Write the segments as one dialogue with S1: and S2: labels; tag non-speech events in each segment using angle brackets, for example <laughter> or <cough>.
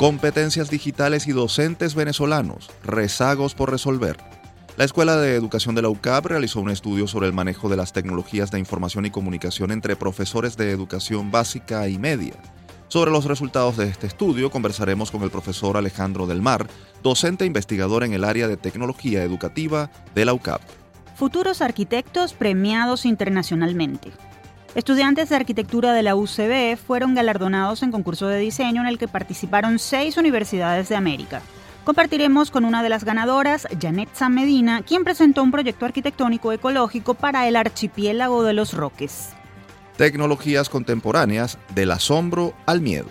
S1: Competencias digitales y docentes venezolanos, rezagos por resolver. La Escuela de Educación de la UCAP realizó un estudio sobre el manejo de las tecnologías de información y comunicación entre profesores de educación básica y media. Sobre los resultados de este estudio conversaremos con el profesor Alejandro Del Mar, docente investigador en el área de tecnología educativa de la UCAP.
S2: Futuros arquitectos premiados internacionalmente. Estudiantes de arquitectura de la UCB fueron galardonados en concurso de diseño en el que participaron seis universidades de América. Compartiremos con una de las ganadoras, Janet San Medina, quien presentó un proyecto arquitectónico ecológico para el archipiélago de los Roques.
S1: Tecnologías contemporáneas del asombro al miedo.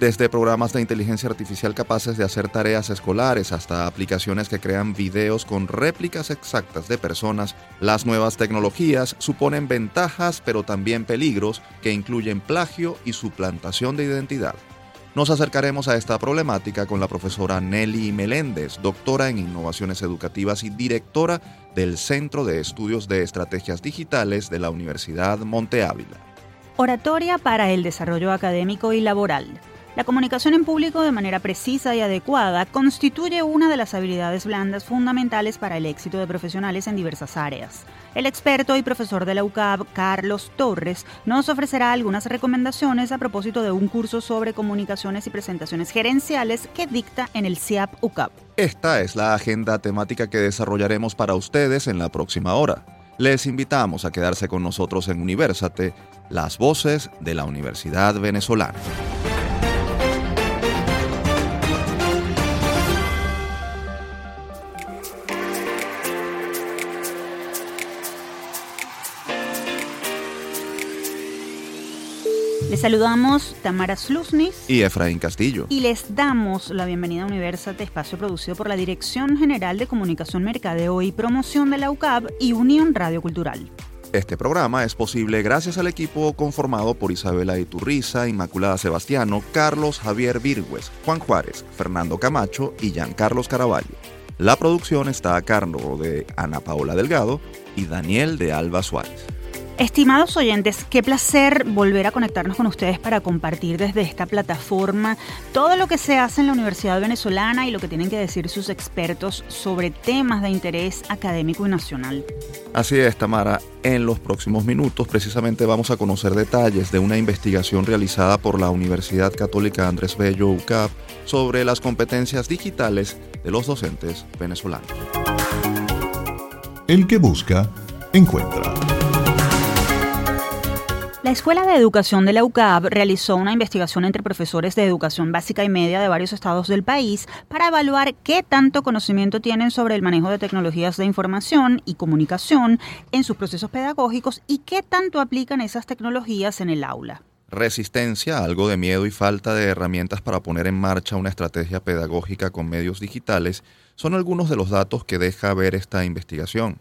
S1: Desde programas de inteligencia artificial capaces de hacer tareas escolares hasta aplicaciones que crean videos con réplicas exactas de personas, las nuevas tecnologías suponen ventajas pero también peligros que incluyen plagio y suplantación de identidad. Nos acercaremos a esta problemática con la profesora Nelly Meléndez, doctora en innovaciones educativas y directora del Centro de Estudios de Estrategias Digitales de la Universidad Monte Ávila.
S2: Oratoria para el desarrollo académico y laboral. La comunicación en público de manera precisa y adecuada constituye una de las habilidades blandas fundamentales para el éxito de profesionales en diversas áreas. El experto y profesor de la UCAB, Carlos Torres, nos ofrecerá algunas recomendaciones a propósito de un curso sobre comunicaciones y presentaciones gerenciales que dicta en el CIAP UCAB.
S1: Esta es la agenda temática que desarrollaremos para ustedes en la próxima hora. Les invitamos a quedarse con nosotros en Universate, las voces de la Universidad Venezolana.
S2: Les saludamos Tamara Slusnis
S1: y Efraín Castillo.
S2: Y les damos la bienvenida a Universate, espacio producido por la Dirección General de Comunicación, Mercadeo y Promoción de la UCAB y Unión Radio Cultural.
S1: Este programa es posible gracias al equipo conformado por Isabela Iturriza, Inmaculada Sebastiano, Carlos Javier Virgües, Juan Juárez, Fernando Camacho y Carlos Caraballo. La producción está a cargo de Ana Paola Delgado y Daniel de Alba Suárez.
S2: Estimados oyentes, qué placer volver a conectarnos con ustedes para compartir desde esta plataforma todo lo que se hace en la Universidad Venezolana y lo que tienen que decir sus expertos sobre temas de interés académico y nacional.
S1: Así es, Tamara. En los próximos minutos precisamente vamos a conocer detalles de una investigación realizada por la Universidad Católica Andrés Bello UCAP sobre las competencias digitales de los docentes venezolanos.
S3: El que busca, encuentra.
S2: La Escuela de Educación de la UCAB realizó una investigación entre profesores de educación básica y media de varios estados del país para evaluar qué tanto conocimiento tienen sobre el manejo de tecnologías de información y comunicación en sus procesos pedagógicos y qué tanto aplican esas tecnologías en el aula.
S1: Resistencia, algo de miedo y falta de herramientas para poner en marcha una estrategia pedagógica con medios digitales son algunos de los datos que deja ver esta investigación.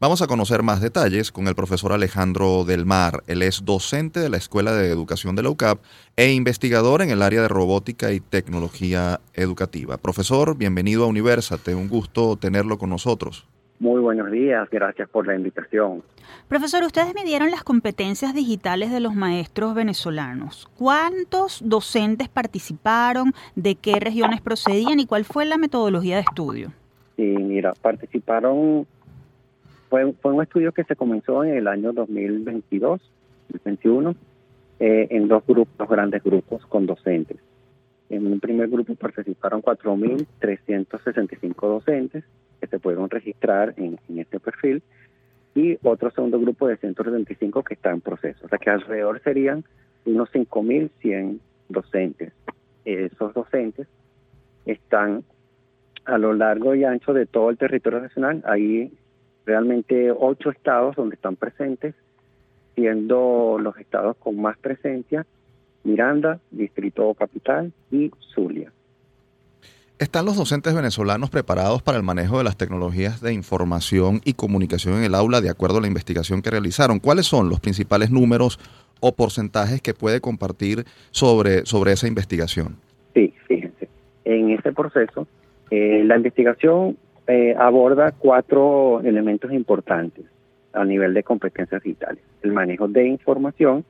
S1: Vamos a conocer más detalles con el profesor Alejandro Del Mar. Él es docente de la Escuela de Educación de la UCAP e investigador en el área de robótica y tecnología educativa. Profesor, bienvenido a Universate. Un gusto tenerlo con nosotros.
S4: Muy buenos días, gracias por la invitación.
S2: Profesor, ustedes midieron las competencias digitales de los maestros venezolanos. ¿Cuántos docentes participaron? ¿De qué regiones procedían? ¿Y cuál fue la metodología de estudio?
S4: Sí, mira, participaron fue, fue un estudio que se comenzó en el año 2022, 2021, eh, en dos grupos, dos grandes grupos con docentes. En un primer grupo participaron 4.365 docentes que se pudieron registrar en, este perfil y otro segundo grupo de 135 que está en proceso. O sea que alrededor serían unos 5.100 docentes. Esos docentes están a lo largo y ancho de todo el territorio nacional. Ahí realmente ocho estados donde están presentes, siendo los estados con más presencia Miranda, Distrito Capital y Zulia.
S1: ¿Están los docentes venezolanos preparados para el manejo de las tecnologías de información y comunicación en el aula de acuerdo a la investigación que realizaron? ¿Cuáles son los principales números o porcentajes que puede compartir sobre, sobre esa investigación?
S4: Sí, fíjense. En ese proceso, eh, la investigación eh, aborda cuatro elementos importantes a nivel de competencias digitales. El manejo de información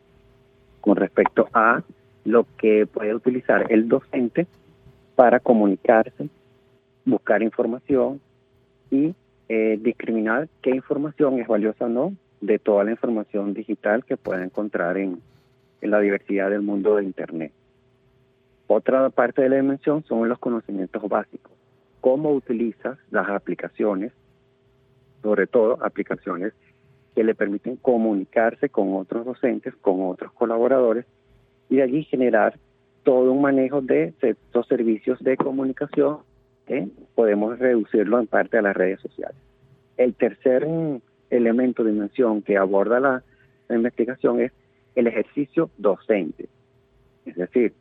S4: con respecto a lo que puede utilizar el docente para comunicarse, buscar información y eh, discriminar qué información es valiosa o no de toda la información digital que pueda encontrar en, en la diversidad del mundo de Internet. Otra parte de la dimensión son los conocimientos básicos. Cómo utilizas las aplicaciones, sobre todo aplicaciones que le permiten comunicarse con otros docentes, con otros colaboradores, y de allí generar todo un manejo de estos servicios de comunicación que podemos reducirlo en parte a las redes sociales. El tercer elemento de dimensión que aborda la, investigación es el ejercicio docente. Es decir,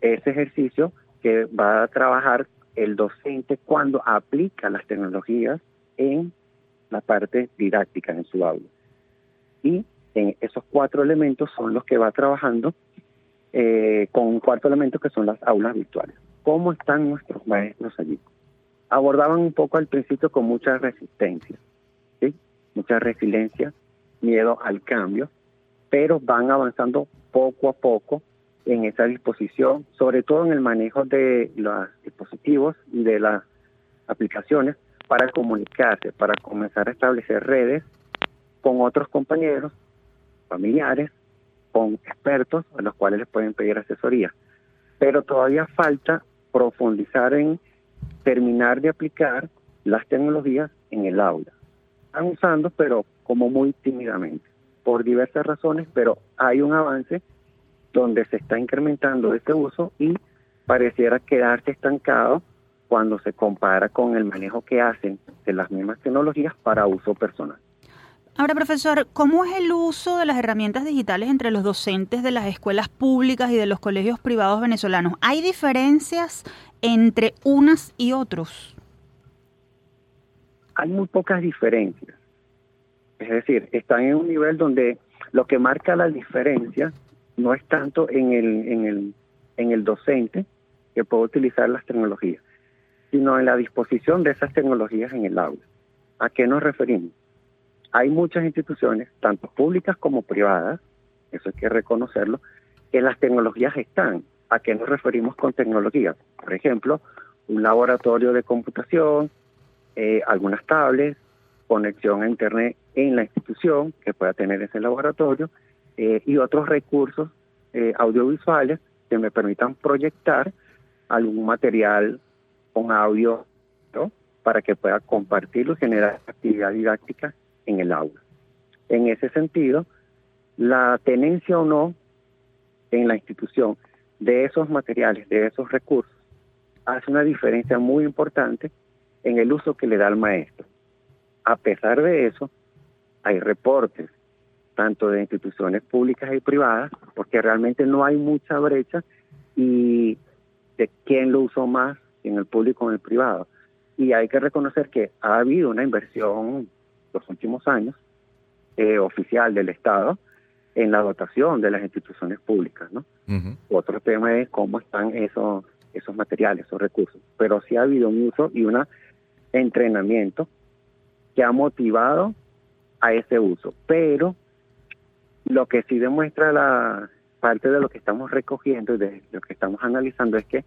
S4: ese ejercicio que va a trabajar el docente cuando aplica las tecnologías en la parte didáctica en su aula. Y en esos cuatro elementos son los que va trabajando eh, con un cuarto elemento que son las aulas virtuales. ¿Cómo están nuestros maestros allí? Abordaban un poco al principio con mucha resistencia, ¿sí? mucha resiliencia, miedo al cambio, pero van avanzando poco a poco en esa disposición, sobre todo en el manejo de los dispositivos y de las aplicaciones para comunicarse, para comenzar a establecer redes con otros compañeros, familiares, con expertos a los cuales les pueden pedir asesoría. Pero todavía falta profundizar en terminar de aplicar las tecnologías en el aula. Están usando, pero como muy tímidamente, por diversas razones, pero hay un avance donde se está incrementando este uso y pareciera quedarse estancado cuando se compara con el manejo que hacen de las mismas tecnologías para uso personal.
S2: Ahora, profesor, ¿cómo es el uso de las herramientas digitales entre los docentes de las escuelas públicas y de los colegios privados venezolanos? ¿Hay diferencias entre unas y otros?
S4: Hay muy pocas diferencias. Es decir, están en un nivel donde lo que marca la diferencia no es tanto en el, en el, en el docente que puede utilizar las tecnologías, sino en la disposición de esas tecnologías en el aula. ¿A qué nos referimos? Hay muchas instituciones, tanto públicas como privadas, eso hay que reconocerlo, que las tecnologías están. ¿A qué nos referimos con tecnologías? Por ejemplo, un laboratorio de computación, eh, algunas tablets, conexión a Internet en la institución que pueda tener ese laboratorio eh, y otros recursos eh, audiovisuales que me permitan proyectar algún material con audio para que pueda compartirlo y generar actividad didáctica en el aula. En ese sentido, la tenencia o no en la institución de esos materiales, de esos recursos, hace una diferencia muy importante en el uso que le da el maestro. A pesar de eso, hay reportes, tanto de instituciones públicas y privadas, porque realmente no hay mucha brecha y de quién lo usó más en el público o en el privado. Y hay que reconocer que ha habido una inversión los últimos años eh, oficial del Estado en la dotación de las instituciones públicas. ¿no? Otro tema es cómo están esos, esos materiales, esos recursos. Pero sí ha habido un uso y un entrenamiento que ha motivado a ese uso. Pero lo que sí demuestra la parte de lo que estamos recogiendo y de lo que estamos analizando es que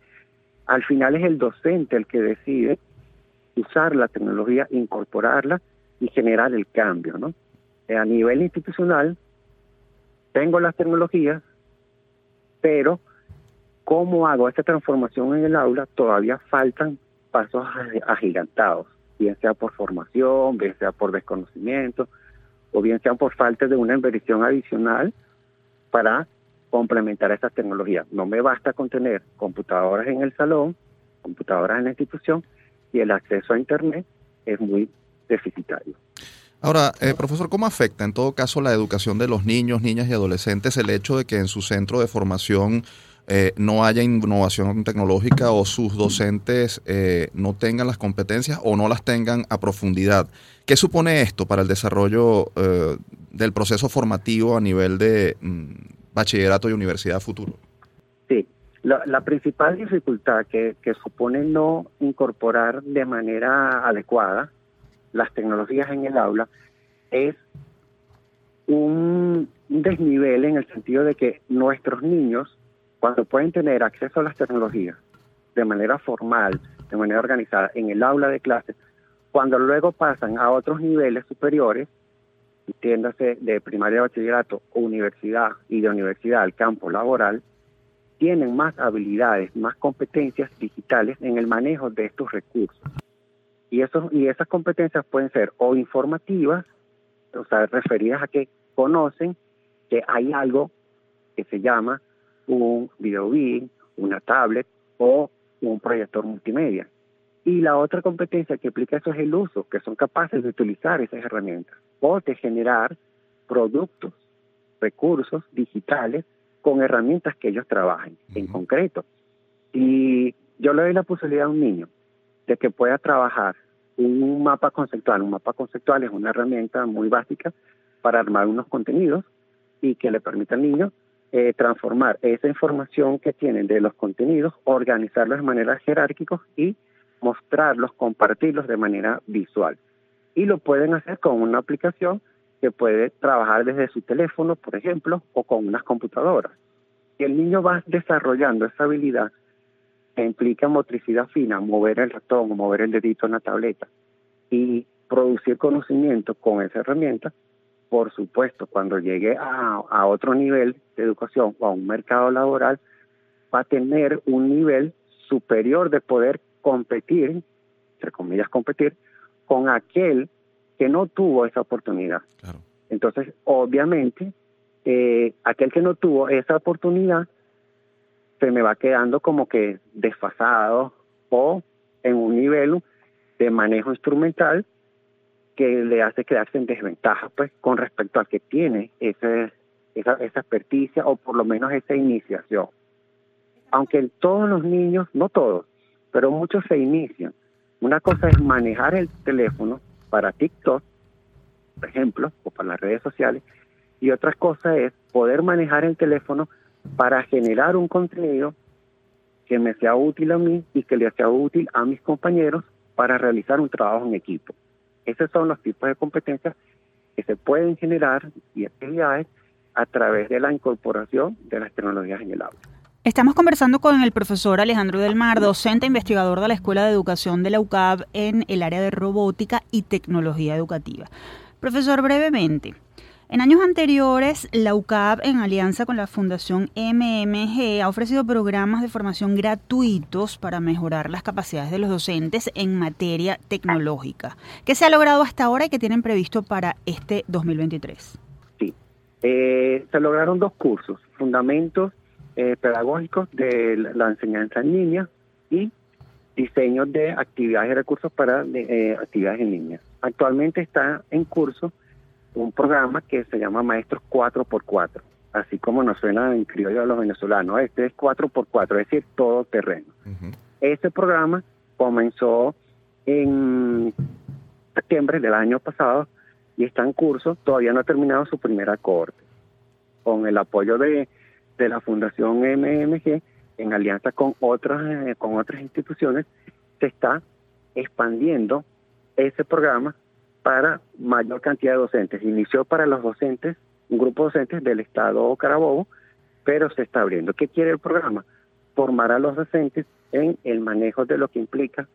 S4: al final es el docente el que decide usar la tecnología, incorporarla y generar el cambio, ¿no? Eh, a nivel institucional, tengo las tecnologías, pero ¿cómo hago esta transformación en el aula? Todavía faltan pasos agigantados, bien sea por formación, bien sea por desconocimiento, o bien sea por falta de una inversión adicional para complementar estas tecnologías. No me basta con tener computadoras en el salón, computadoras en la institución, y el acceso a Internet es muy deficitario.
S1: Ahora, eh, profesor, ¿cómo afecta en todo caso la educación de los niños, niñas y adolescentes el hecho de que en su centro de formación eh, no haya innovación tecnológica o sus docentes eh, no tengan las competencias o no las tengan a profundidad? ¿Qué supone esto para el desarrollo del proceso formativo a nivel de mm, bachillerato y universidad futuro?
S4: Sí, la, principal dificultad que supone no incorporar de manera adecuada las tecnologías en el aula es un desnivel en el sentido de que nuestros niños, cuando pueden tener acceso a las tecnologías de manera formal, de manera organizada en el aula de clases, cuando luego pasan a otros niveles superiores, entiéndase de primaria, bachillerato, universidad y de universidad al campo laboral, tienen más habilidades, más competencias digitales en el manejo de estos recursos. Y, eso, y esas competencias pueden ser o informativas, o sea, referidas a que conocen que hay algo que se llama un video una tablet o un proyector multimedia. Y la otra competencia que implica eso es el uso, que son capaces de utilizar esas herramientas o de generar productos, recursos digitales con herramientas que ellos trabajen. En concreto, y yo le doy la posibilidad a un niño de que pueda trabajar un mapa conceptual. Un mapa conceptual es una herramienta muy básica para armar unos contenidos y que le permita al niño eh, transformar esa información que tienen de los contenidos, organizarlos de manera jerárquica y mostrarlos, compartirlos de manera visual. Y lo pueden hacer con una aplicación que puede trabajar desde su teléfono, por ejemplo, o con unas computadoras. Y el niño va desarrollando esa habilidad que implica motricidad fina, mover el ratón o mover el dedito en la tableta y producir conocimiento con esa herramienta, por supuesto, cuando llegue a, a otro nivel de educación o a un mercado laboral, va a tener un nivel superior de poder competir, entre comillas competir, con aquel que no tuvo esa oportunidad. Entonces, obviamente, eh, aquel que no tuvo esa oportunidad se me va quedando como que desfasado o en un nivel de manejo instrumental que le hace quedarse en desventaja pues con respecto al que tiene ese, esa, esa experticia o por lo menos esa iniciación. Aunque todos los niños, no todos, pero muchos se inician. Una cosa es manejar el teléfono para TikTok, por ejemplo, o para las redes sociales, y otra cosa es poder manejar el teléfono para generar un contenido que me sea útil a mí y que le sea útil a mis compañeros para realizar un trabajo en equipo. Esos son los tipos de competencias que se pueden generar y actividades a través de la incorporación de las tecnologías en el aula.
S2: Estamos conversando con el profesor Alejandro Del Mar, docente e investigador de la Escuela de Educación de la UCAB en el área de robótica y tecnología educativa. Profesor, brevemente, en años anteriores, la UCAB, en alianza con la Fundación MMG, ha ofrecido programas de formación gratuitos para mejorar las capacidades de los docentes en materia tecnológica. ¿Qué se ha logrado hasta ahora y qué tienen previsto para este 2023?
S4: Sí, eh, se lograron dos cursos, fundamentos eh, pedagógicos de la enseñanza en línea y diseño de actividades y recursos para eh, actividades en línea. Actualmente está en curso un programa que se llama Maestros 4x4, así como nos suena en criollo a los venezolanos. Este es 4x4, es decir, todo terreno. Este programa comenzó en septiembre del año pasado y está en curso, todavía no ha terminado su primera corte. Con el apoyo de, de la Fundación MMG, en alianza con otras, eh, con otras instituciones, se está expandiendo ese programa para mayor cantidad de docentes. Inició para los docentes, un grupo de docentes del Estado Carabobo, pero se está abriendo. ¿Qué quiere el programa? Formar a los docentes en el manejo de lo que implica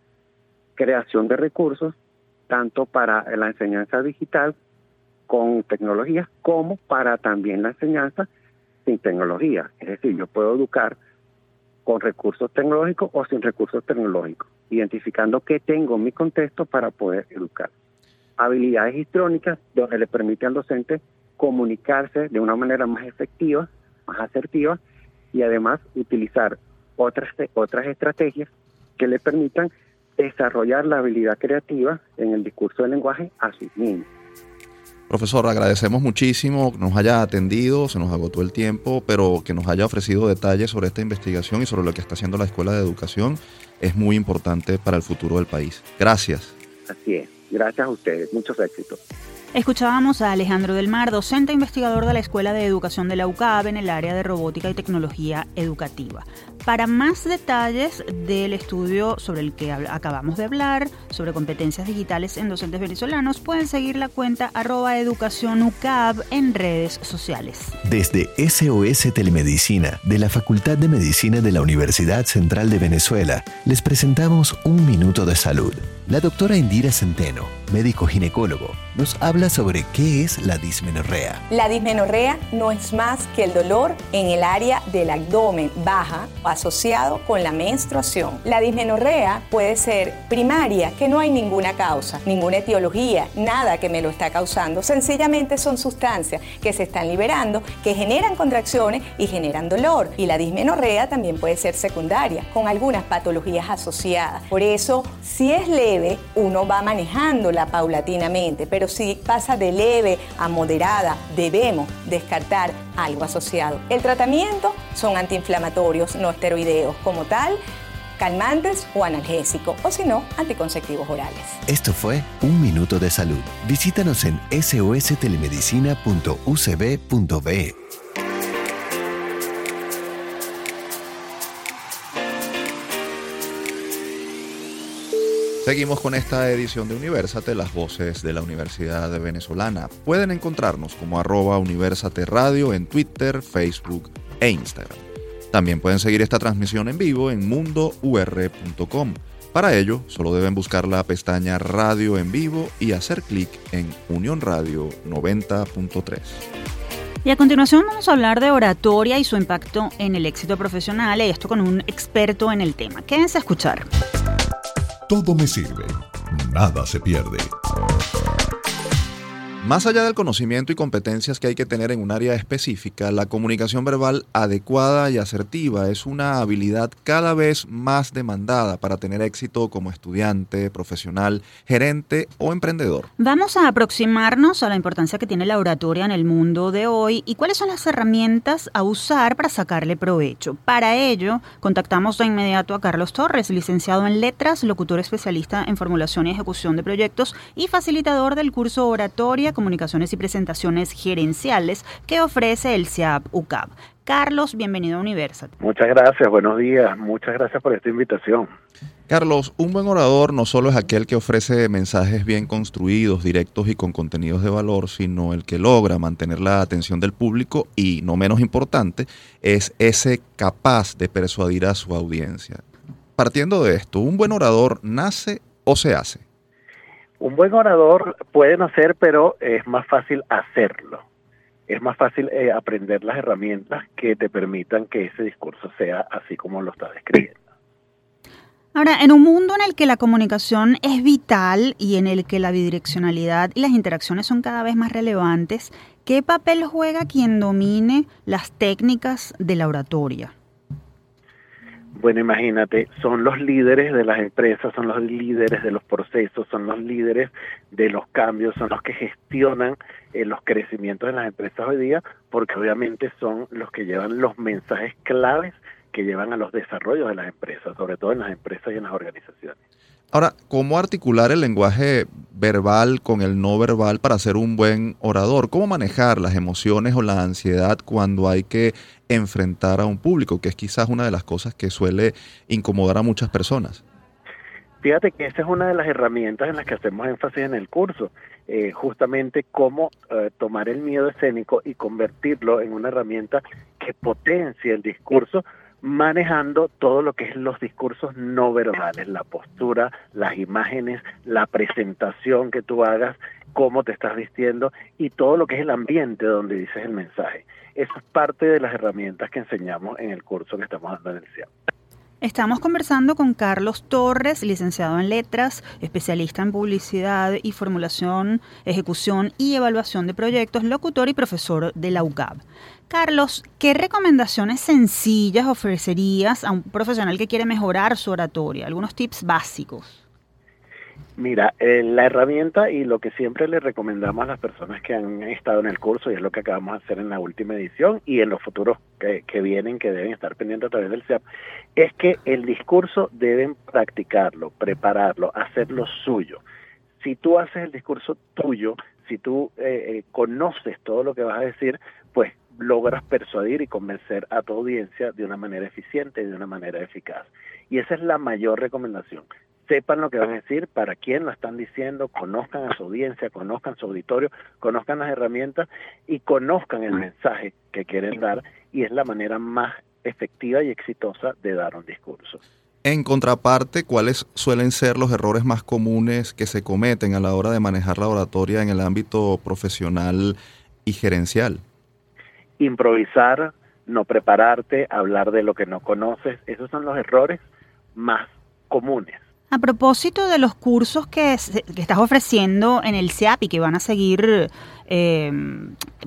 S4: creación de recursos, tanto para la enseñanza digital con tecnología, como para también la enseñanza sin tecnología. Es decir, yo puedo educar con recursos tecnológicos o sin recursos tecnológicos, identificando qué tengo en mi contexto para poder educar habilidades histrónicas donde le permite al docente comunicarse de una manera más efectiva, más asertiva y además utilizar otras, otras estrategias que le permitan desarrollar la habilidad creativa en el discurso del lenguaje a sus niños.
S1: Profesor, agradecemos muchísimo que nos haya atendido, se nos agotó el tiempo, pero que nos haya ofrecido detalles sobre esta investigación y sobre lo que está haciendo la Escuela de Educación es muy importante para el futuro del país. Gracias.
S4: Así es. Gracias a ustedes. Muchos éxitos.
S2: Escuchábamos a Alejandro del Mar, docente e investigador de la Escuela de Educación de la UCAB en el área de robótica y tecnología educativa. Para más detalles del estudio sobre el que acabamos de hablar, sobre competencias digitales en docentes venezolanos, pueden seguir la cuenta arroba educacionucab en redes sociales.
S5: Desde SOS Telemedicina de la Facultad de Medicina de la Universidad Central de Venezuela, les presentamos Un Minuto de Salud. La doctora Indira Centeno, médico ginecólogo, nos habla sobre qué es la dismenorrea.
S6: La dismenorrea no es más que el dolor en el área del abdomen baja asociado con la menstruación. La dismenorrea puede ser primaria, que no hay ninguna causa, ninguna etiología, nada que me lo está causando. Sencillamente son sustancias que se están liberando, que generan contracciones y generan dolor. Y la dismenorrea también puede ser secundaria, con algunas patologías asociadas. Por eso, si es leve, uno va manejándola paulatinamente, pero si pasa de leve a moderada, debemos descartar algo asociado. El tratamiento son antiinflamatorios no esteroideos como tal, calmantes o analgésicos, o si no, anticonceptivos orales.
S5: Esto fue Un Minuto de Salud. Visítanos en sostelemedicina.ucb.be.
S1: Seguimos con esta edición de Universate, las voces de la Universidad Venezolana. Pueden encontrarnos como arroba Universate Radio en Twitter, Facebook e Instagram. También pueden seguir esta transmisión en vivo en mundour.com. Para ello, solo deben buscar la pestaña Radio en vivo y hacer clic en Unión Radio 90.3.
S2: Y a continuación vamos a hablar de oratoria y su impacto en el éxito profesional, y esto con un experto en el tema. Quédense a escuchar.
S3: Todo me sirve, nada se pierde.
S1: Más allá del conocimiento y competencias que hay que tener en un área específica, la comunicación verbal adecuada y asertiva es una habilidad cada vez más demandada para tener éxito como estudiante, profesional, gerente o emprendedor.
S2: Vamos a aproximarnos a la importancia que tiene la oratoria en el mundo de hoy y cuáles son las herramientas a usar para sacarle provecho. Para ello, contactamos de inmediato a Carlos Torres, licenciado en letras, locutor especialista en formulación y ejecución de proyectos y facilitador del curso Oratoria Comunicaciones y Presentaciones Gerenciales que ofrece el CIAP UCAP. Carlos, bienvenido a Universal.
S7: Muchas gracias, buenos días, muchas gracias por esta invitación.
S1: Carlos, un buen orador no solo es aquel que ofrece mensajes bien construidos, directos y con contenidos de valor, sino el que logra mantener la atención del público y, no menos importante, es ese capaz de persuadir a su audiencia. Partiendo de esto, ¿un buen orador nace o se hace?
S7: Un buen orador puede nacer, pero es más fácil hacerlo. Es más fácil eh, aprender las herramientas que te permitan que ese discurso sea así como lo está describiendo.
S2: Ahora, en un mundo en el que la comunicación es vital y en el que la bidireccionalidad y las interacciones son cada vez más relevantes, ¿qué papel juega quien domine las técnicas de la oratoria?
S7: Bueno, imagínate, son los líderes de las empresas, son los líderes de los procesos, son los líderes de los cambios, son los que gestionan eh, los crecimientos de las empresas hoy día, porque obviamente son los que llevan los mensajes claves que llevan a los desarrollos de las empresas, sobre todo en las empresas y en las organizaciones.
S1: Ahora, ¿cómo articular el lenguaje verbal con el no verbal para ser un buen orador? ¿Cómo manejar las emociones o la ansiedad cuando hay que enfrentar a un público, que es quizás una de las cosas que suele incomodar a muchas personas?
S7: Fíjate que esa es una de las herramientas en las que hacemos énfasis en el curso, eh, justamente cómo eh, tomar el miedo escénico y convertirlo en una herramienta que potencie el discurso manejando todo lo que es los discursos no verbales, la postura, las imágenes, la presentación que tú hagas, cómo te estás vistiendo y todo lo que es el ambiente donde dices el mensaje. Eso es parte de las herramientas que enseñamos en el curso que estamos dando en el CIAP.
S2: Estamos conversando con Carlos Torres, licenciado en letras, especialista en publicidad y formulación, ejecución y evaluación de proyectos, locutor y profesor de la UCAB. Carlos, ¿qué recomendaciones sencillas ofrecerías a un profesional que quiere mejorar su oratoria? Algunos tips básicos.
S7: Mira, eh, la herramienta y lo que siempre le recomendamos a las personas que han estado en el curso, y es lo que acabamos de hacer en la última edición y en los futuros que, vienen, que deben estar pendientes a través del CEAP, es que el discurso deben practicarlo, prepararlo, hacerlo suyo. Si tú haces el discurso tuyo, si tú eh, eh, conoces todo lo que vas a decir, pues logras persuadir y convencer a tu audiencia de una manera eficiente y de una manera eficaz. Y esa es la mayor recomendación. Sepan lo que van a decir, para quién lo están diciendo, conozcan a su audiencia, conozcan su auditorio, conozcan las herramientas y conozcan el mensaje que quieren dar y es la manera más efectiva y exitosa de dar un discurso.
S1: En contraparte, ¿cuáles suelen ser los errores más comunes que se cometen a la hora de manejar la oratoria en el ámbito profesional y gerencial?
S7: Improvisar, no prepararte, hablar de lo que no conoces, esos son los errores más comunes.
S2: A propósito de los cursos que, estás ofreciendo en el CIAP y que van a seguir eh,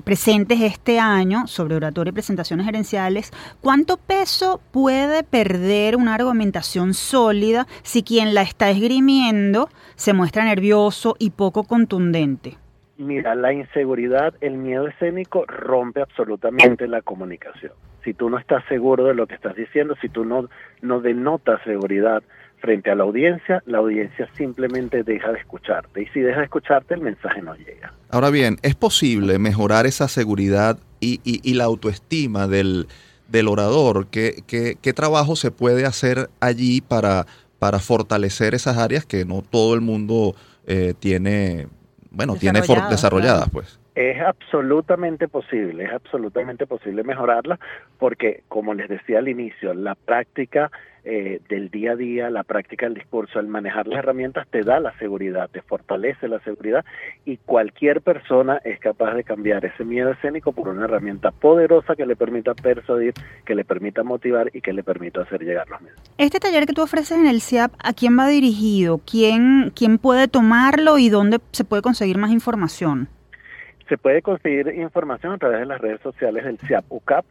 S2: presentes este año sobre oratoria y presentaciones gerenciales, ¿cuánto peso puede perder una argumentación sólida si quien la está esgrimiendo se muestra nervioso y poco contundente?
S7: Mira, la inseguridad, el miedo escénico rompe absolutamente la comunicación. Si tú no estás seguro de lo que estás diciendo, si tú no, no denotas seguridad frente a la audiencia, la audiencia simplemente deja de escucharte. Y si deja de escucharte, el mensaje no llega.
S1: Ahora bien, ¿es posible mejorar esa seguridad y, y, la autoestima del, del orador? ¿Qué, ¿Qué, qué, trabajo se puede hacer allí para, para fortalecer esas áreas que no todo el mundo eh, tiene bueno, tiene desarrolladas, pues.
S7: Es absolutamente posible, es absolutamente posible mejorarla porque, como les decía al inicio, la práctica eh, del día a día, la práctica del discurso, el manejar las herramientas te da la seguridad, te fortalece la seguridad y cualquier persona es capaz de cambiar ese miedo escénico por una herramienta poderosa que le permita persuadir, que le permita motivar y que le permita hacer llegar los mensajes.
S2: Este taller que tú ofreces en el CIAP, ¿a quién va dirigido? ¿Quién, quién puede tomarlo y dónde se puede conseguir más información?
S7: Se puede conseguir información a través de las redes sociales del CIAP UCAP.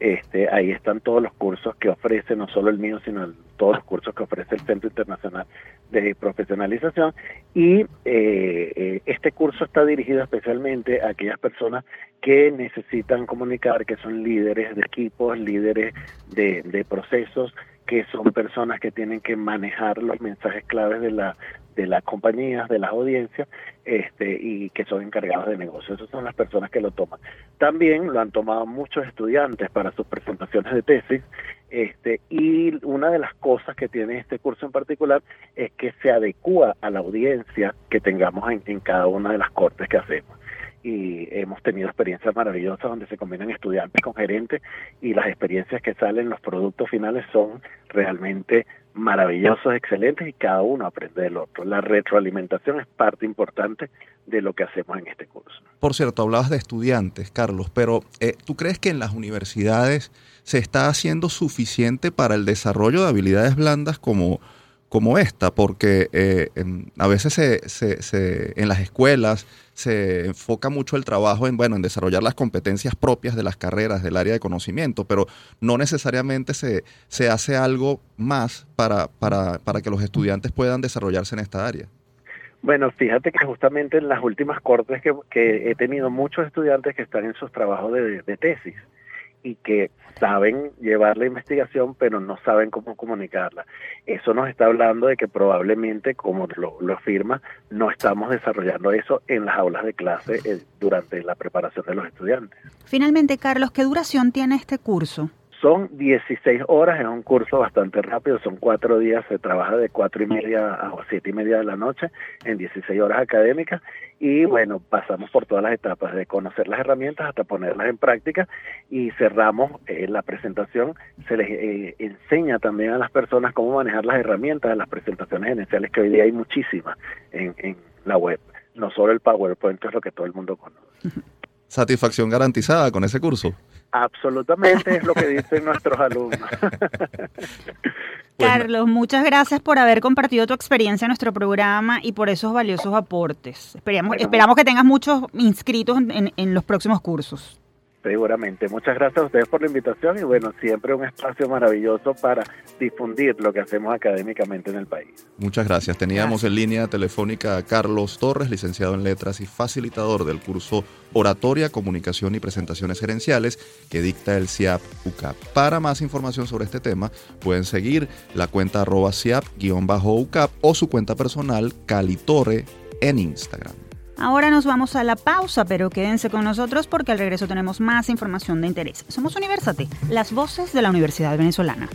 S7: Este, ahí están todos los cursos que ofrece, no solo el mío, sino todos los cursos que ofrece el Centro Internacional de Profesionalización. Y eh, eh, este curso está dirigido especialmente a aquellas personas que necesitan comunicar, que son líderes de equipos, líderes de, de procesos, que son personas que tienen que manejar los mensajes claves de la de las compañías, de las audiencias, este, y que son encargados de negocios. Esas son las personas que lo toman. También lo han tomado muchos estudiantes para sus presentaciones de tesis, este, y una de las cosas que tiene este curso en particular es que se adecua a la audiencia que tengamos en, en cada una de las cortes que hacemos y hemos tenido experiencias maravillosas donde se combinan estudiantes con gerentes y las experiencias que salen, los productos finales son realmente maravillosos, excelentes y cada uno aprende del otro. La retroalimentación es parte importante de lo que hacemos en este curso.
S1: Por cierto, hablabas de estudiantes, Carlos, pero eh, ¿tú crees que en las universidades se está haciendo suficiente para el desarrollo de habilidades blandas como, como esta? Porque eh, a veces se, se, en las escuelas se enfoca mucho el trabajo en, bueno, en desarrollar las competencias propias de las carreras del área de conocimiento, pero no necesariamente se, se hace algo más para, para, para que los estudiantes puedan desarrollarse en esta área.
S7: Bueno, fíjate que justamente en las últimas cortes que, que he tenido muchos estudiantes que están en sus trabajos de, de tesis y que saben llevar la investigación, pero no saben cómo comunicarla. Eso nos está hablando de que probablemente, como lo, lo afirma, no estamos desarrollando eso en las aulas de clase eh, durante la preparación de los estudiantes.
S2: Finalmente, Carlos, ¿qué duración tiene este curso?
S7: Son 16 horas, es un curso bastante rápido, son cuatro días, se trabaja de cuatro y media a siete y media de la noche en 16 horas académicas. Y bueno, pasamos por todas las etapas de conocer las herramientas hasta ponerlas en práctica y cerramos eh, la presentación, se les eh, enseña también a las personas cómo manejar las herramientas de las presentaciones gerenciales que hoy día hay muchísimas en, en la web, no solo el PowerPoint, es lo que todo el mundo conoce. <laughs>
S1: Satisfacción garantizada con ese curso.
S7: Absolutamente es lo que dicen nuestros alumnos. <laughs>
S2: Carlos, muchas gracias por haber compartido tu experiencia en nuestro programa y por esos valiosos aportes. Esperamos, esperamos que tengas muchos inscritos en, en los próximos cursos.
S7: Seguramente. Muchas gracias a ustedes por la invitación y bueno, siempre un espacio maravilloso para difundir lo que hacemos académicamente en el país.
S1: Muchas gracias. Teníamos en línea telefónica a Carlos Torres, licenciado en letras y facilitador del curso Oratoria, Comunicación y Presentaciones Gerenciales que dicta el CIAP UCAP. Para más información sobre este tema, pueden seguir la cuenta arroba CIAP-UCAP o su cuenta personal Calitore en Instagram.
S2: Ahora nos vamos a la pausa, pero quédense con nosotros porque al regreso tenemos más información de interés. Somos Universate, las voces de la Universidad Venezolana.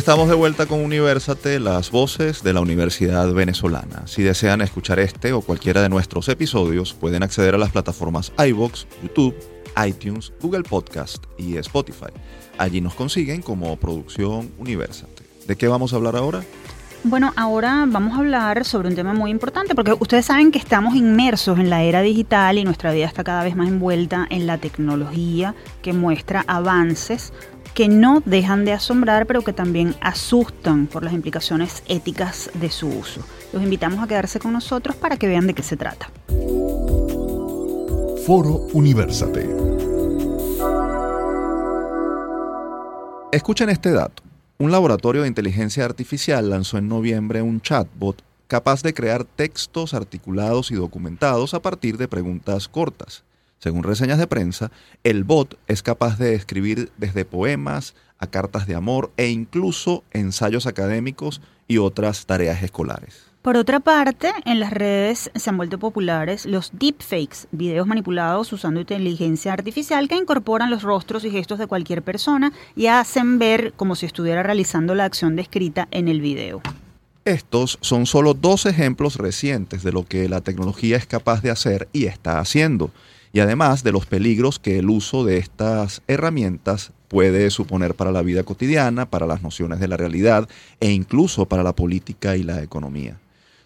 S1: Estamos de vuelta con Universate, las voces de la Universidad Venezolana. Si desean escuchar este o cualquiera de nuestros episodios, pueden acceder a las plataformas iBox, YouTube, iTunes, Google Podcast y Spotify. Allí nos consiguen como Producción Universate. ¿De qué vamos a hablar ahora?
S2: Bueno, ahora vamos a hablar sobre un tema muy importante porque ustedes saben que estamos inmersos en la era digital y nuestra vida está cada vez más envuelta en la tecnología que muestra avances que no dejan de asombrar, pero que también asustan por las implicaciones éticas de su uso. Los invitamos a quedarse con nosotros para que vean de qué se trata.
S3: Foro Universate.
S1: Escuchen este dato. Un laboratorio de inteligencia artificial lanzó en noviembre un chatbot capaz de crear textos articulados y documentados a partir de preguntas cortas. Según reseñas de prensa, el bot es capaz de escribir desde poemas a cartas de amor e incluso ensayos académicos y otras tareas escolares.
S2: Por otra parte, en las redes se han vuelto populares los deepfakes, videos manipulados usando inteligencia artificial que incorporan los rostros y gestos de cualquier persona y hacen ver como si estuviera realizando la acción descrita en el video.
S1: Estos son solo dos ejemplos recientes de lo que la tecnología es capaz de hacer y está haciendo y además de los peligros que el uso de estas herramientas puede suponer para la vida cotidiana, para las nociones de la realidad e incluso para la política y la economía.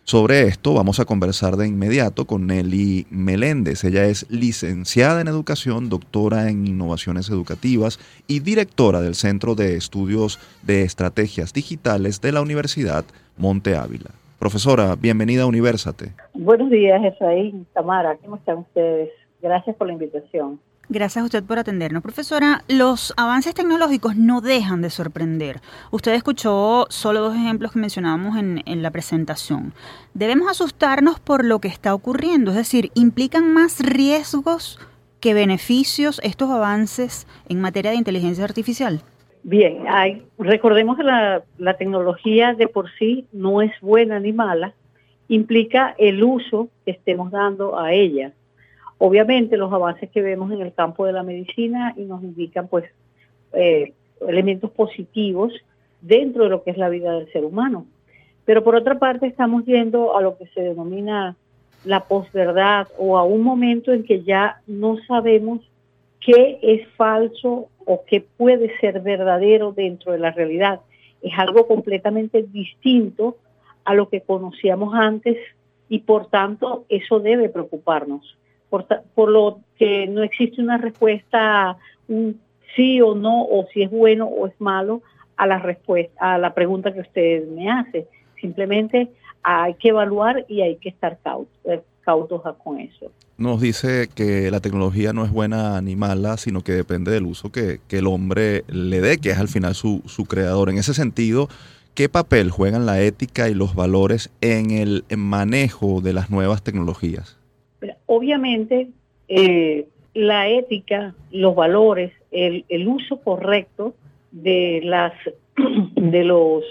S1: Sobre esto vamos a conversar de inmediato con Nelly Meléndez. Ella es licenciada en educación, doctora en innovaciones educativas y directora del Centro de Estudios de Estrategias Digitales de la Universidad Monte Ávila. Profesora, bienvenida a Universate.
S8: Buenos días, Efraín, Tamara, ¿cómo están ustedes? Gracias por la invitación.
S2: Gracias a usted por atendernos. Profesora, los avances tecnológicos no dejan de sorprender. Usted escuchó solo dos ejemplos que mencionábamos en, en, la presentación. Debemos asustarnos por lo que está ocurriendo, es decir, ¿implican más riesgos que beneficios estos avances en materia de inteligencia artificial?
S8: Bien, hay, recordemos que la, la tecnología de por sí no es buena ni mala, implica el uso que estemos dando a ella. Obviamente los avances que vemos en el campo de la medicina y nos indican pues eh, elementos positivos dentro de lo que es la vida del ser humano. Pero por otra parte estamos yendo a lo que se denomina la posverdad o a un momento en que ya no sabemos qué es falso o qué puede ser verdadero dentro de la realidad. Es algo completamente distinto a lo que conocíamos antes y por tanto eso debe preocuparnos por, lo que no existe una respuesta, un sí o no, o si es bueno o es malo a la respuesta, a la pregunta que usted me hace. Simplemente hay que evaluar y hay que estar eh, cautos, con eso.
S1: Nos dice que la tecnología no es buena ni mala, sino que depende del uso que, el hombre le dé, que es al final su, su creador. En ese sentido, ¿qué papel juegan la ética y los valores en el manejo de las nuevas tecnologías?
S8: Obviamente, eh, la ética, los valores, el, uso correcto de las <clears throat> de los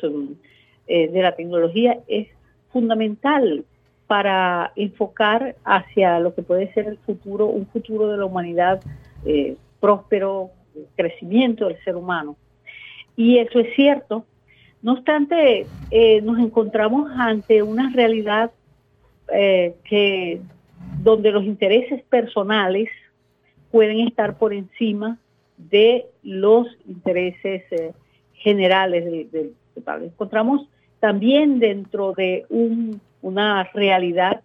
S8: eh, de la tecnología es fundamental para enfocar hacia lo que puede ser el futuro, un futuro de la humanidad eh, próspero, crecimiento del ser humano. Y eso es cierto. No obstante, nos encontramos ante una realidad que donde los intereses personales pueden estar por encima de los intereses eh, generales del de, Encontramos también dentro de una realidad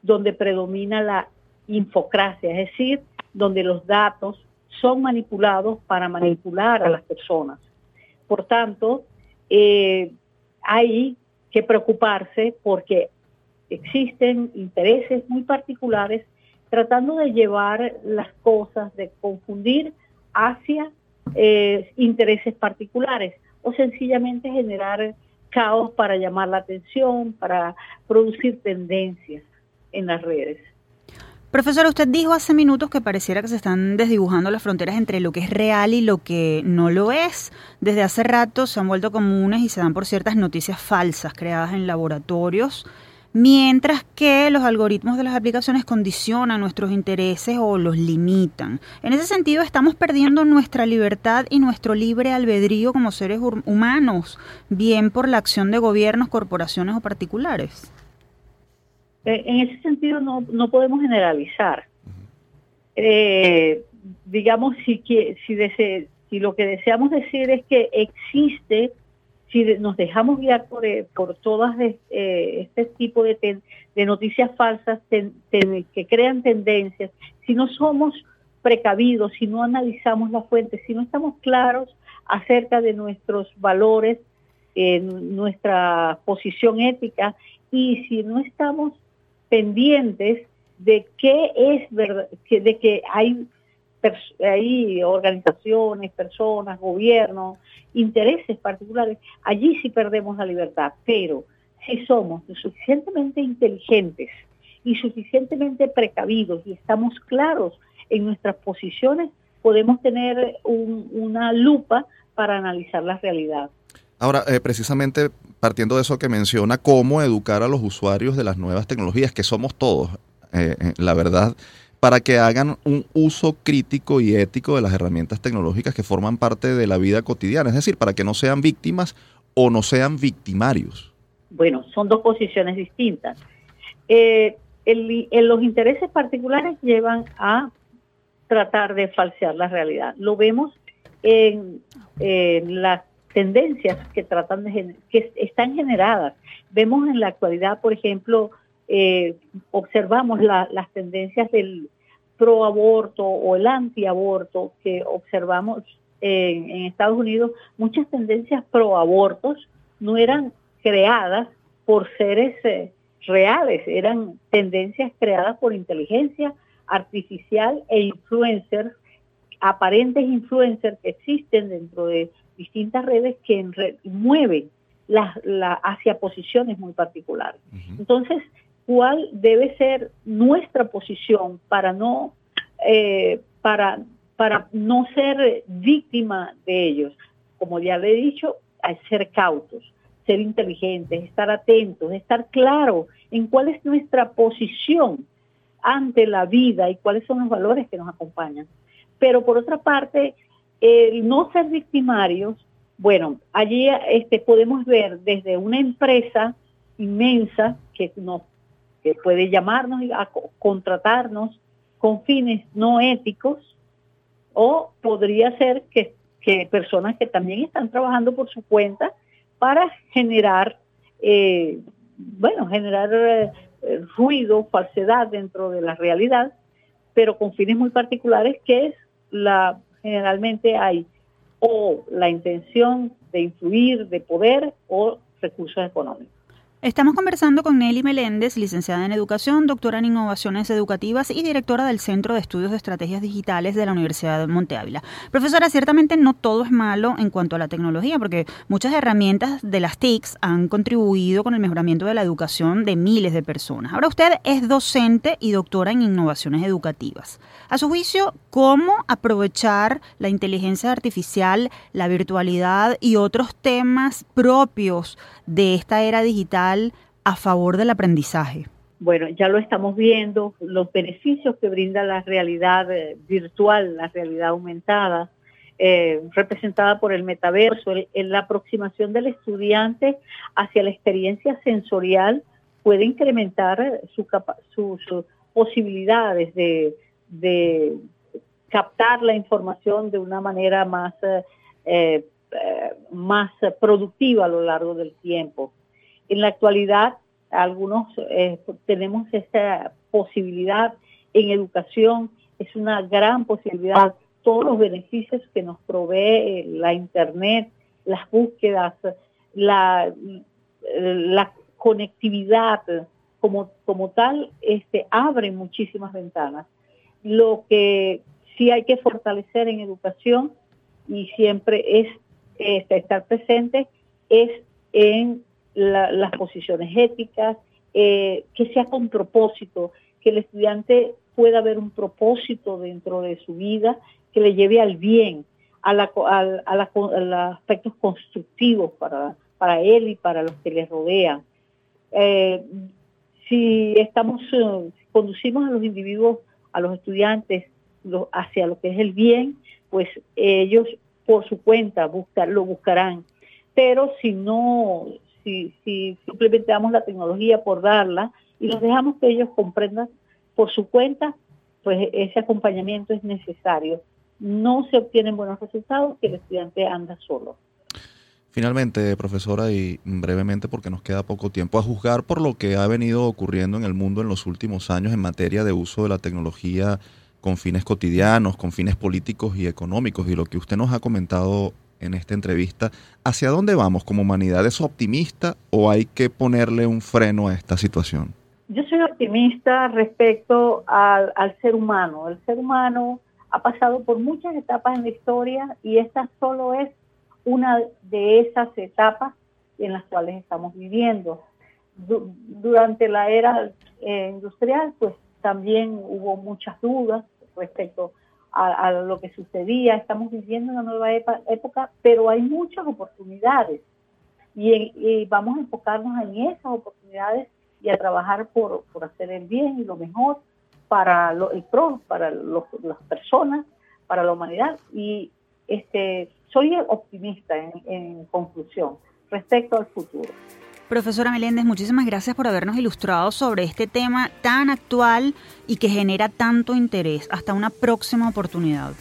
S8: donde predomina la infocracia, es decir, donde los datos son manipulados para manipular a las personas. Por tanto, eh, hay que preocuparse porque existen intereses muy particulares tratando de llevar las cosas, de confundir hacia eh, intereses particulares o sencillamente generar caos para llamar la atención, para producir tendencias en las redes.
S2: Profesor, usted dijo hace minutos que pareciera que se están desdibujando las fronteras entre lo que es real y lo que no lo es. Desde hace rato se han vuelto comunes y se dan por ciertas noticias falsas creadas en laboratorios, mientras que los algoritmos de las aplicaciones condicionan nuestros intereses o los limitan. En ese sentido, estamos perdiendo nuestra libertad y nuestro libre albedrío como seres humanos, bien por la acción de gobiernos, corporaciones o particulares.
S8: Eh, en ese sentido no, no podemos generalizar. Eh, digamos, si, si, si lo que deseamos decir es que existe, si nos dejamos guiar por, eh, por todas este tipo de, de noticias falsas que crean tendencias, si no somos precavidos, si no analizamos las fuentes, si no estamos claros acerca de nuestros valores, nuestra posición ética, y si no estamos pendientes de qué es verdad, de que hay, hay organizaciones, personas, gobiernos, intereses particulares, allí sí perdemos la libertad, pero si somos suficientemente inteligentes y suficientemente precavidos y estamos claros en nuestras posiciones, podemos tener una lupa para analizar la realidad.
S1: Ahora, eh, precisamente partiendo de eso que menciona, cómo educar a los usuarios de las nuevas tecnologías, que somos todos, eh, eh, la verdad, para que hagan un uso crítico y ético de las herramientas tecnológicas que forman parte de la vida cotidiana, es decir, para que no sean víctimas o no sean victimarios.
S8: Bueno, son dos posiciones distintas. Eh, los intereses particulares llevan a tratar de falsear la realidad. Lo vemos en, en las tendencias que tratan de que están generadas. Vemos en la actualidad, por ejemplo, eh, observamos las tendencias del pro aborto o el anti-aborto que observamos en, en, Estados Unidos, muchas tendencias pro abortos no eran creadas por seres eh, reales, eran tendencias creadas por inteligencia artificial e influencers, aparentes influencers que existen dentro de distintas redes que mueven hacia posiciones muy particulares. Entonces, ¿cuál debe ser nuestra posición para no, eh, para, para no ser víctima de ellos? Como ya le he dicho, hay ser cautos, ser inteligentes, estar atentos, estar claros en cuál es nuestra posición ante la vida y cuáles son los valores que nos acompañan. Pero por otra parte, el no ser victimarios, bueno, allí este, podemos ver desde una empresa inmensa que nos que puede llamarnos a contratarnos con fines no éticos o podría ser que, que personas que también están trabajando por su cuenta para generar, eh, bueno, generar eh, ruido, falsedad dentro de la realidad, pero con fines muy particulares que es la generalmente hay o la intención de influir, de poder o recursos económicos.
S2: Estamos conversando con Nelly Meléndez, licenciada en Educación, doctora en Innovaciones Educativas y directora del Centro de Estudios de Estrategias Digitales de la Universidad de Monte Ávila. Profesora, ciertamente no todo es malo en cuanto a la tecnología, porque muchas herramientas de las TICs han contribuido con el mejoramiento de la educación de miles de personas. Ahora usted es docente y doctora en Innovaciones Educativas. A su juicio, ¿cómo aprovechar la inteligencia artificial, la virtualidad y otros temas propios de esta era digital a favor del aprendizaje?
S8: Bueno, ya lo estamos viendo, los beneficios que brinda la realidad eh, virtual, la realidad aumentada, eh, representada por el metaverso, la aproximación del estudiante hacia la experiencia sensorial puede incrementar sus posibilidades de, captar la información de una manera más eh, eh, más productiva a lo largo del tiempo. En la actualidad, algunos eh, tenemos esta posibilidad en educación, es una gran posibilidad, todos los beneficios que nos provee la Internet, las búsquedas, la, conectividad como, tal, este, abre muchísimas ventanas. Lo que sí hay que fortalecer en educación y siempre es este, estar presente es en las posiciones éticas, eh, que sea con propósito, que el estudiante pueda haber un propósito dentro de su vida que le lleve al bien, a, la, a, los aspectos constructivos para, él y para los que le rodean. Eh, si estamos, eh, conducimos a los individuos, a los estudiantes hacia lo que es el bien, pues ellos por su cuenta lo buscarán. Pero si no, si, si simplemente damos la tecnología por darla y los dejamos que ellos comprendan por su cuenta, pues ese acompañamiento es necesario. No se obtienen buenos resultados que el estudiante anda solo.
S1: Finalmente, profesora, y brevemente porque nos queda poco tiempo, a juzgar por lo que ha venido ocurriendo en el mundo en los últimos años en materia de uso de la tecnología con fines cotidianos, con fines políticos y económicos, y lo que usted nos ha comentado en esta entrevista, ¿hacia dónde vamos como humanidad? ¿Es optimista o hay que ponerle un freno a esta situación?
S8: Yo soy optimista respecto al, ser humano. El ser humano ha pasado por muchas etapas en la historia y esta solo es una de esas etapas en las cuales estamos viviendo. durante la era eh, industrial, pues también hubo muchas dudas respecto a, lo que sucedía. Estamos viviendo una nueva época, pero hay muchas oportunidades y, vamos a enfocarnos en esas oportunidades y a trabajar por, hacer el bien y lo mejor para el pro, para las personas, para la humanidad. Y este, soy optimista en conclusión respecto al futuro.
S2: Profesora Meléndez, muchísimas gracias por habernos ilustrado sobre este tema tan actual y que genera tanto interés. Hasta una próxima oportunidad.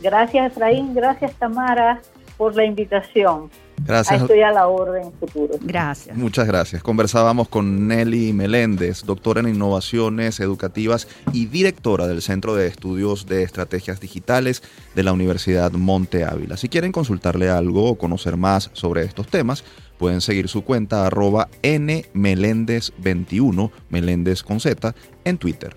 S8: Gracias, Efraín. Gracias, Tamara, por la invitación.
S1: Gracias.
S8: Estoy a la orden futuro.
S2: Gracias.
S1: Muchas gracias. Conversábamos con Nelly Meléndez, doctora en innovaciones educativas y directora del Centro de Estudios de Estrategias Digitales de la Universidad Monte Ávila. Si quieren consultarle algo o conocer más sobre estos temas, Pueden seguir su cuenta arroba nmeléndez21, Meléndez en Twitter.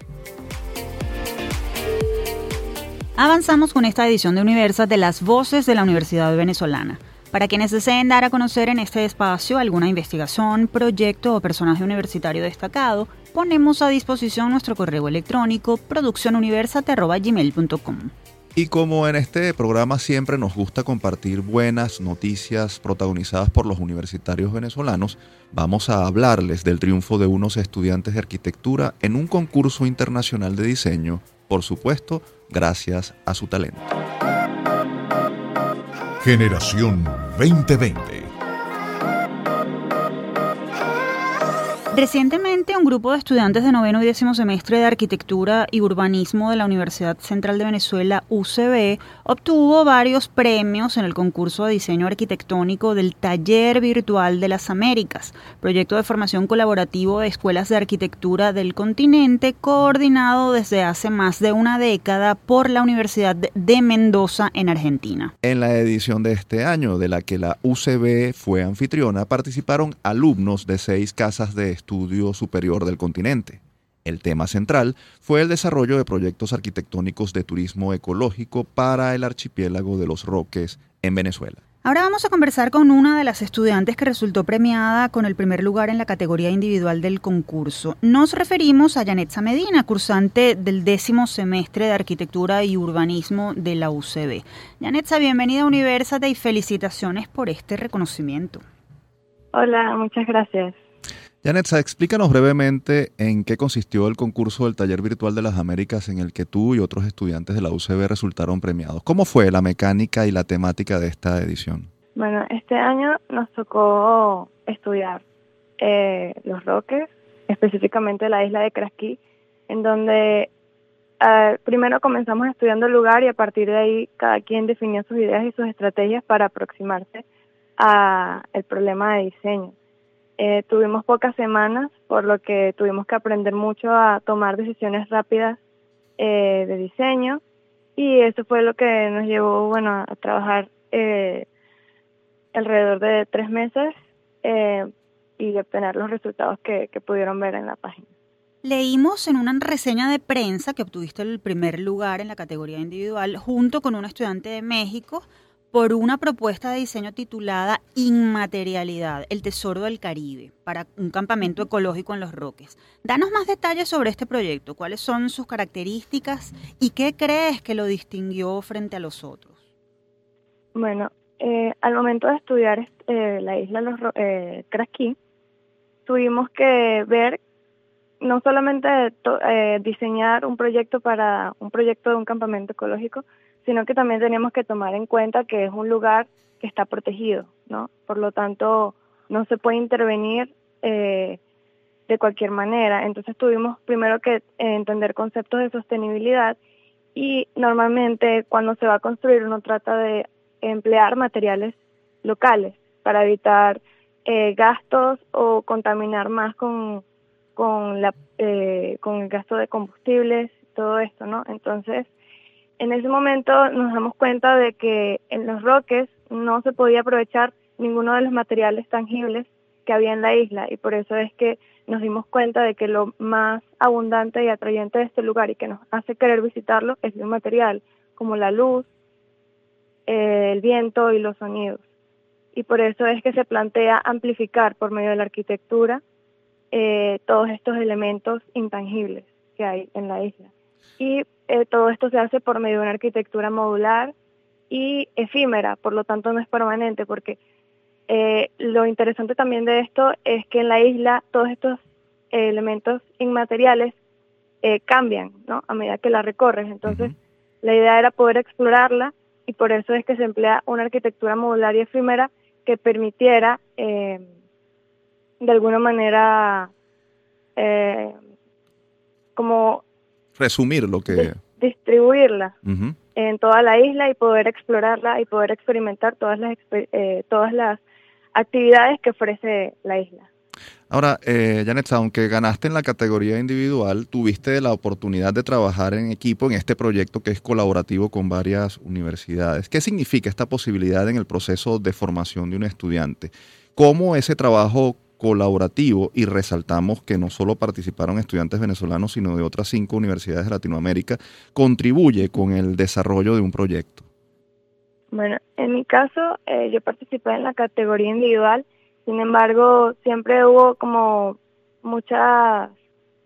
S2: Avanzamos con esta edición de Universa de las voces de la Universidad Venezolana. Para quienes deseen dar a conocer en este espacio alguna investigación, proyecto o personaje universitario destacado, ponemos a disposición nuestro correo electrónico produccionuniversate.gmail.com.
S1: Y como en este programa siempre nos gusta compartir buenas noticias protagonizadas por los universitarios venezolanos, vamos a hablarles del triunfo de unos estudiantes de arquitectura en un concurso internacional de diseño, por supuesto, gracias a su talento.
S3: Generación 2020
S2: Recientemente, un grupo de estudiantes de noveno y décimo semestre de Arquitectura y Urbanismo de la Universidad Central de Venezuela, UCB, obtuvo varios premios en el concurso de diseño arquitectónico del Taller Virtual de las Américas, proyecto de formación colaborativo de escuelas de arquitectura del continente, coordinado desde hace más de una década por la Universidad de Mendoza en Argentina.
S1: En la edición de este año, de la que la UCB fue anfitriona, participaron alumnos de seis casas de estudios Estudio Superior del continente. El tema central fue el desarrollo de proyectos arquitectónicos de turismo ecológico para el archipiélago de los Roques en Venezuela.
S2: Ahora vamos a conversar con una de las estudiantes que resultó premiada con el primer lugar en la categoría individual del concurso. Nos referimos a Yanetza Medina, cursante del décimo semestre de Arquitectura y Urbanismo de la UCB. Yanetza, bienvenida a Universate y felicitaciones por este reconocimiento.
S9: Hola, muchas gracias.
S1: Janetza, explícanos brevemente en qué consistió el concurso del Taller Virtual de las Américas en el que tú y otros estudiantes de la UCB resultaron premiados. ¿Cómo fue la mecánica y la temática de esta edición?
S9: Bueno, este año nos tocó estudiar eh, los Roques, específicamente la isla de Crasquí, en donde eh, primero comenzamos estudiando el lugar y a partir de ahí cada quien definió sus ideas y sus estrategias para aproximarse al problema de diseño. Eh, tuvimos pocas semanas, por lo que tuvimos que aprender mucho a tomar decisiones rápidas eh, de diseño y eso fue lo que nos llevó bueno, a trabajar eh, alrededor de tres meses y obtener los resultados que, que pudieron ver en la página.
S2: Leímos en una reseña de prensa que obtuviste el primer lugar en la categoría individual junto con un estudiante de México por una propuesta de diseño titulada Inmaterialidad, el Tesoro del Caribe, para un campamento ecológico en Los Roques. Danos más detalles sobre este proyecto, cuáles son sus características y qué crees que lo distinguió frente a los otros.
S9: Bueno, eh, al momento de estudiar eh, la isla Los eh, tuvimos que ver no solamente eh, diseñar un proyecto para un proyecto de un campamento ecológico, sino que también teníamos que tomar en cuenta que es un lugar que está protegido, ¿no? Por lo tanto, no se puede intervenir eh, de cualquier manera. Entonces tuvimos primero que entender conceptos de sostenibilidad y normalmente cuando se va a construir uno trata de emplear materiales locales para evitar eh, gastos o contaminar más con, con, la, eh, con el gasto de combustibles, todo esto, ¿no? Entonces, en ese momento nos damos cuenta de que en los roques no se podía aprovechar ninguno de los materiales tangibles que había en la isla y por eso es que nos dimos cuenta de que lo más abundante y atrayente de este lugar y que nos hace querer visitarlo es un material como la luz, eh, el viento y los sonidos. Y por eso es que se plantea amplificar por medio de la arquitectura eh, todos estos elementos intangibles que hay en la isla. Y eh, todo esto se hace por medio de una arquitectura modular y efímera, por lo tanto no es permanente, porque eh, lo interesante también de esto es que en la isla todos estos elementos inmateriales eh, cambian ¿no? a medida que la recorres. Entonces, la idea era poder explorarla y por eso es que se emplea una arquitectura modular y efímera que permitiera, de alguna manera, como
S1: resumir lo que...
S9: Distribuirla en toda la isla y poder explorarla y poder experimentar todas las, eh, todas las actividades que ofrece la isla.
S1: Ahora, eh, Janet, aunque ganaste en la categoría individual, tuviste la oportunidad de trabajar en equipo en este proyecto que es colaborativo con varias universidades. ¿Qué significa esta posibilidad en el proceso de formación de un estudiante? ¿Cómo ese trabajo colaborativo y resaltamos que no solo participaron estudiantes venezolanos, sino de otras cinco universidades de Latinoamérica, contribuye con el desarrollo de un proyecto?
S9: Bueno, en mi caso, eh, yo participé en la categoría individual, sin embargo, siempre hubo como muchas,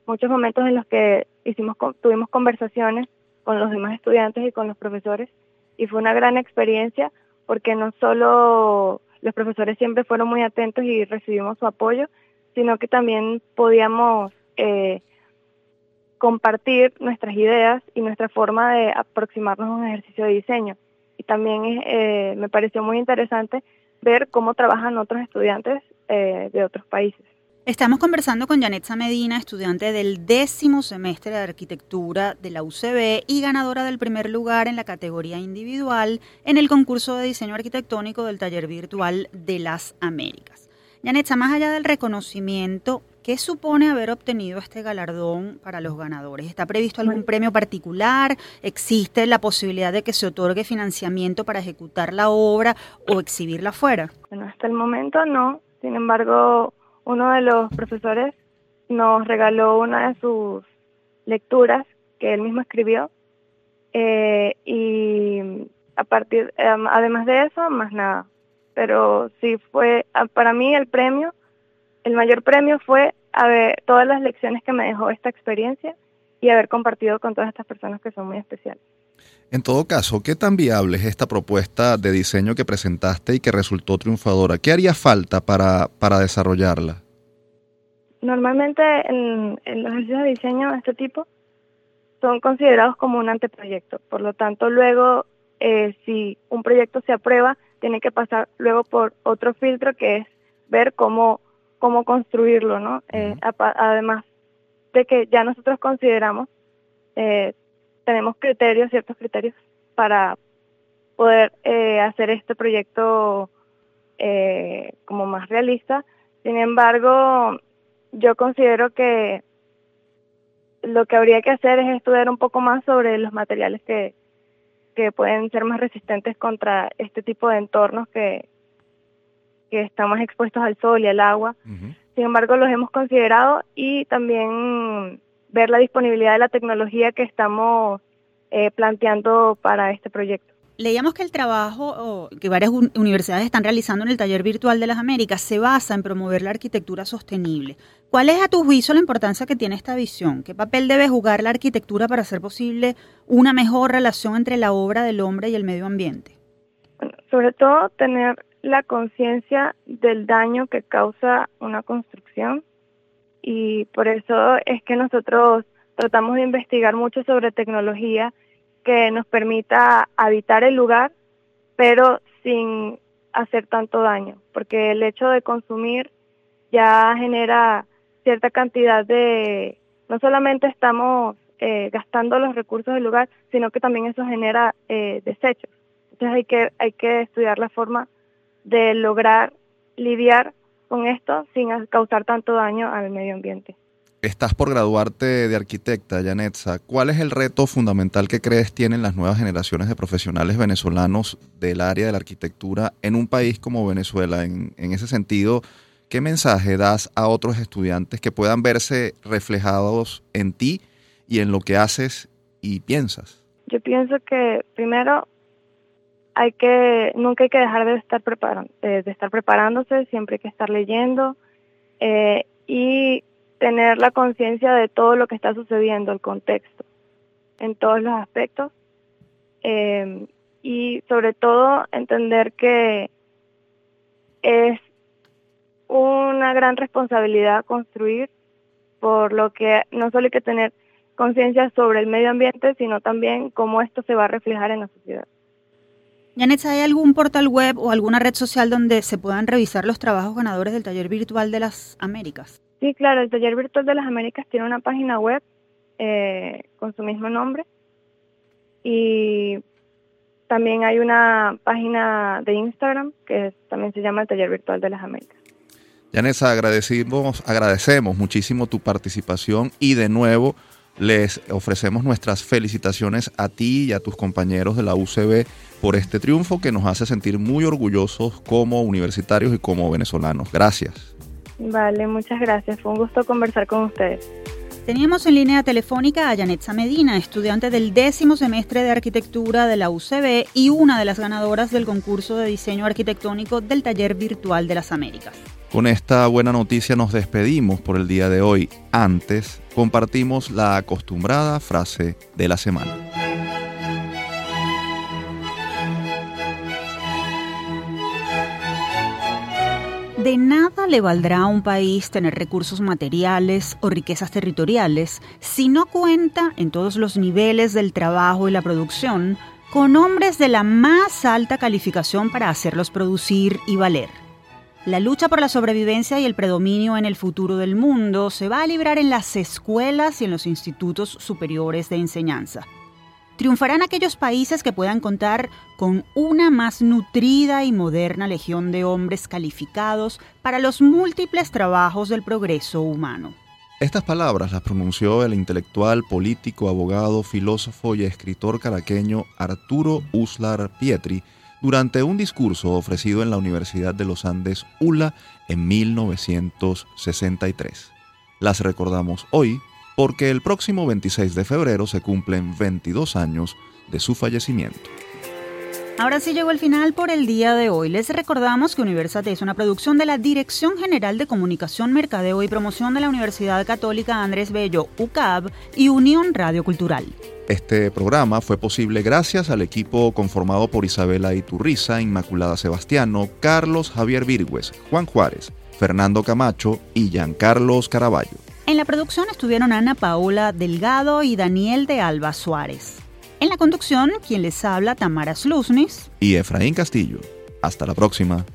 S9: muchos momentos en los que hicimos, tuvimos conversaciones con los demás estudiantes y con los profesores, y fue una gran experiencia porque no solo los profesores siempre fueron muy atentos y recibimos su apoyo, sino que también podíamos eh, compartir nuestras ideas y nuestra forma de aproximarnos a un ejercicio de diseño. Y también eh, me pareció muy interesante ver cómo trabajan otros estudiantes eh, de otros países.
S2: Estamos conversando con Janetza Medina, estudiante del décimo semestre de arquitectura de la UCB y ganadora del primer lugar en la categoría individual en el concurso de diseño arquitectónico del taller virtual de las Américas. Janetza, más allá del reconocimiento, ¿qué supone haber obtenido este galardón para los ganadores? ¿Está previsto algún premio particular? ¿Existe la posibilidad de que se otorgue financiamiento para ejecutar la obra o exhibirla afuera?
S9: Bueno, hasta el momento no. Sin embargo, uno de los profesores nos regaló una de sus lecturas que él mismo escribió eh, y a partir em, además de eso más nada. Pero sí fue ah, para mí el premio el mayor premio fue haber todas las lecciones que me dejó esta experiencia y haber compartido con todas estas personas que son muy especiales
S1: en todo caso, ¿qué tan viable es esta propuesta de diseño que presentaste y que resultó triunfadora? ¿Qué haría falta para, para desarrollarla?
S9: Normalmente en, los ejercicios de diseño de este tipo son considerados como un anteproyecto. Por lo tanto, luego, eh, si un proyecto se aprueba, tiene que pasar luego por otro filtro que es ver cómo, cómo construirlo, ¿no? Eh, además de que ya nosotros consideramos eh, tenemos criterios, ciertos criterios para poder eh, hacer este proyecto eh, como más realista. Sin embargo, yo considero que lo que habría que hacer es estudiar un poco más sobre los materiales que, que pueden ser más resistentes contra este tipo de entornos que, que estamos expuestos al sol y al agua. Sin embargo, los hemos considerado y también ver la disponibilidad de la tecnología que estamos eh, planteando para este proyecto.
S2: Leíamos que el trabajo que varias universidades están realizando en el taller virtual de las Américas se basa en promover la arquitectura sostenible. ¿Cuál es a tu juicio la importancia que tiene esta visión? ¿Qué papel debe jugar la arquitectura para hacer posible una mejor relación entre la obra del hombre y el medio ambiente?
S9: sobre todo tener la conciencia del daño que causa una construcción y por eso es que nosotros tratamos de investigar mucho sobre tecnología que nos permita habitar el lugar, pero sin hacer tanto daño, porque el hecho de consumir ya genera cierta cantidad de, no solamente estamos eh, gastando los recursos del lugar, sino que también eso genera eh, desechos. Entonces hay que, hay que estudiar la forma de lograr lidiar con esto sin causar tanto daño al medio ambiente.
S1: Estás por graduarte de arquitecta, Yanetza. ¿Cuál es el reto fundamental que crees tienen las nuevas generaciones de profesionales venezolanos del área de la arquitectura en un país como Venezuela? En, en ese sentido, ¿qué mensaje das a otros estudiantes que puedan verse reflejados en ti y en lo que haces y piensas?
S9: Yo pienso que primero hay que nunca hay que dejar de estar preparando, de estar preparándose, siempre hay que estar leyendo eh, y tener la conciencia de todo lo que está sucediendo, el contexto, en todos los aspectos. Eh, y sobre todo entender que es una gran responsabilidad construir, por lo que no solo hay que tener conciencia sobre el medio ambiente, sino también cómo esto se va a reflejar en la sociedad.
S2: Janet, ¿hay algún portal web o alguna red social donde se puedan revisar los trabajos ganadores del Taller Virtual de las Américas?
S9: Sí, claro, el Taller Virtual de las Américas tiene una página web eh, con su mismo nombre y también hay una página de Instagram que también se llama el Taller Virtual de las Américas.
S1: Yanesa, agradecemos, agradecemos muchísimo tu participación y de nuevo les ofrecemos nuestras felicitaciones a ti y a tus compañeros de la UCB por este triunfo que nos hace sentir muy orgullosos como universitarios y como venezolanos. Gracias.
S9: Vale, muchas gracias. Fue un gusto conversar con ustedes.
S2: Teníamos en línea telefónica a Yanetza Medina, estudiante del décimo semestre de arquitectura de la UCB y una de las ganadoras del concurso de diseño arquitectónico del Taller Virtual de las Américas.
S1: Con esta buena noticia nos despedimos por el día de hoy. Antes, compartimos la acostumbrada frase de la semana.
S2: De nada le valdrá a un país tener recursos materiales o riquezas territoriales si no cuenta en todos los niveles del trabajo y la producción con hombres de la más alta calificación para hacerlos producir y valer. La lucha por la sobrevivencia y el predominio en el futuro del mundo se va a librar en las escuelas y en los institutos superiores de enseñanza. Triunfarán aquellos países que puedan contar con una más nutrida y moderna legión de hombres calificados para los múltiples trabajos del progreso humano.
S1: Estas palabras las pronunció el intelectual, político, abogado, filósofo y escritor caraqueño Arturo Uslar Pietri durante un discurso ofrecido en la Universidad de los Andes ULA en 1963. Las recordamos hoy porque el próximo 26 de febrero se cumplen 22 años de su fallecimiento.
S2: Ahora sí llegó el final por el día de hoy. Les recordamos que Universate es una producción de la Dirección General de Comunicación, Mercadeo y Promoción de la Universidad Católica Andrés Bello, UCAB y Unión Radio Cultural.
S1: Este programa fue posible gracias al equipo conformado por Isabela Iturriza, Inmaculada Sebastiano, Carlos Javier Virgües, Juan Juárez, Fernando Camacho y Giancarlos Caraballo.
S2: En la producción estuvieron Ana Paola Delgado y Daniel de Alba Suárez. En la conducción, quien les habla, Tamara Slusnis
S1: y Efraín Castillo. Hasta la próxima.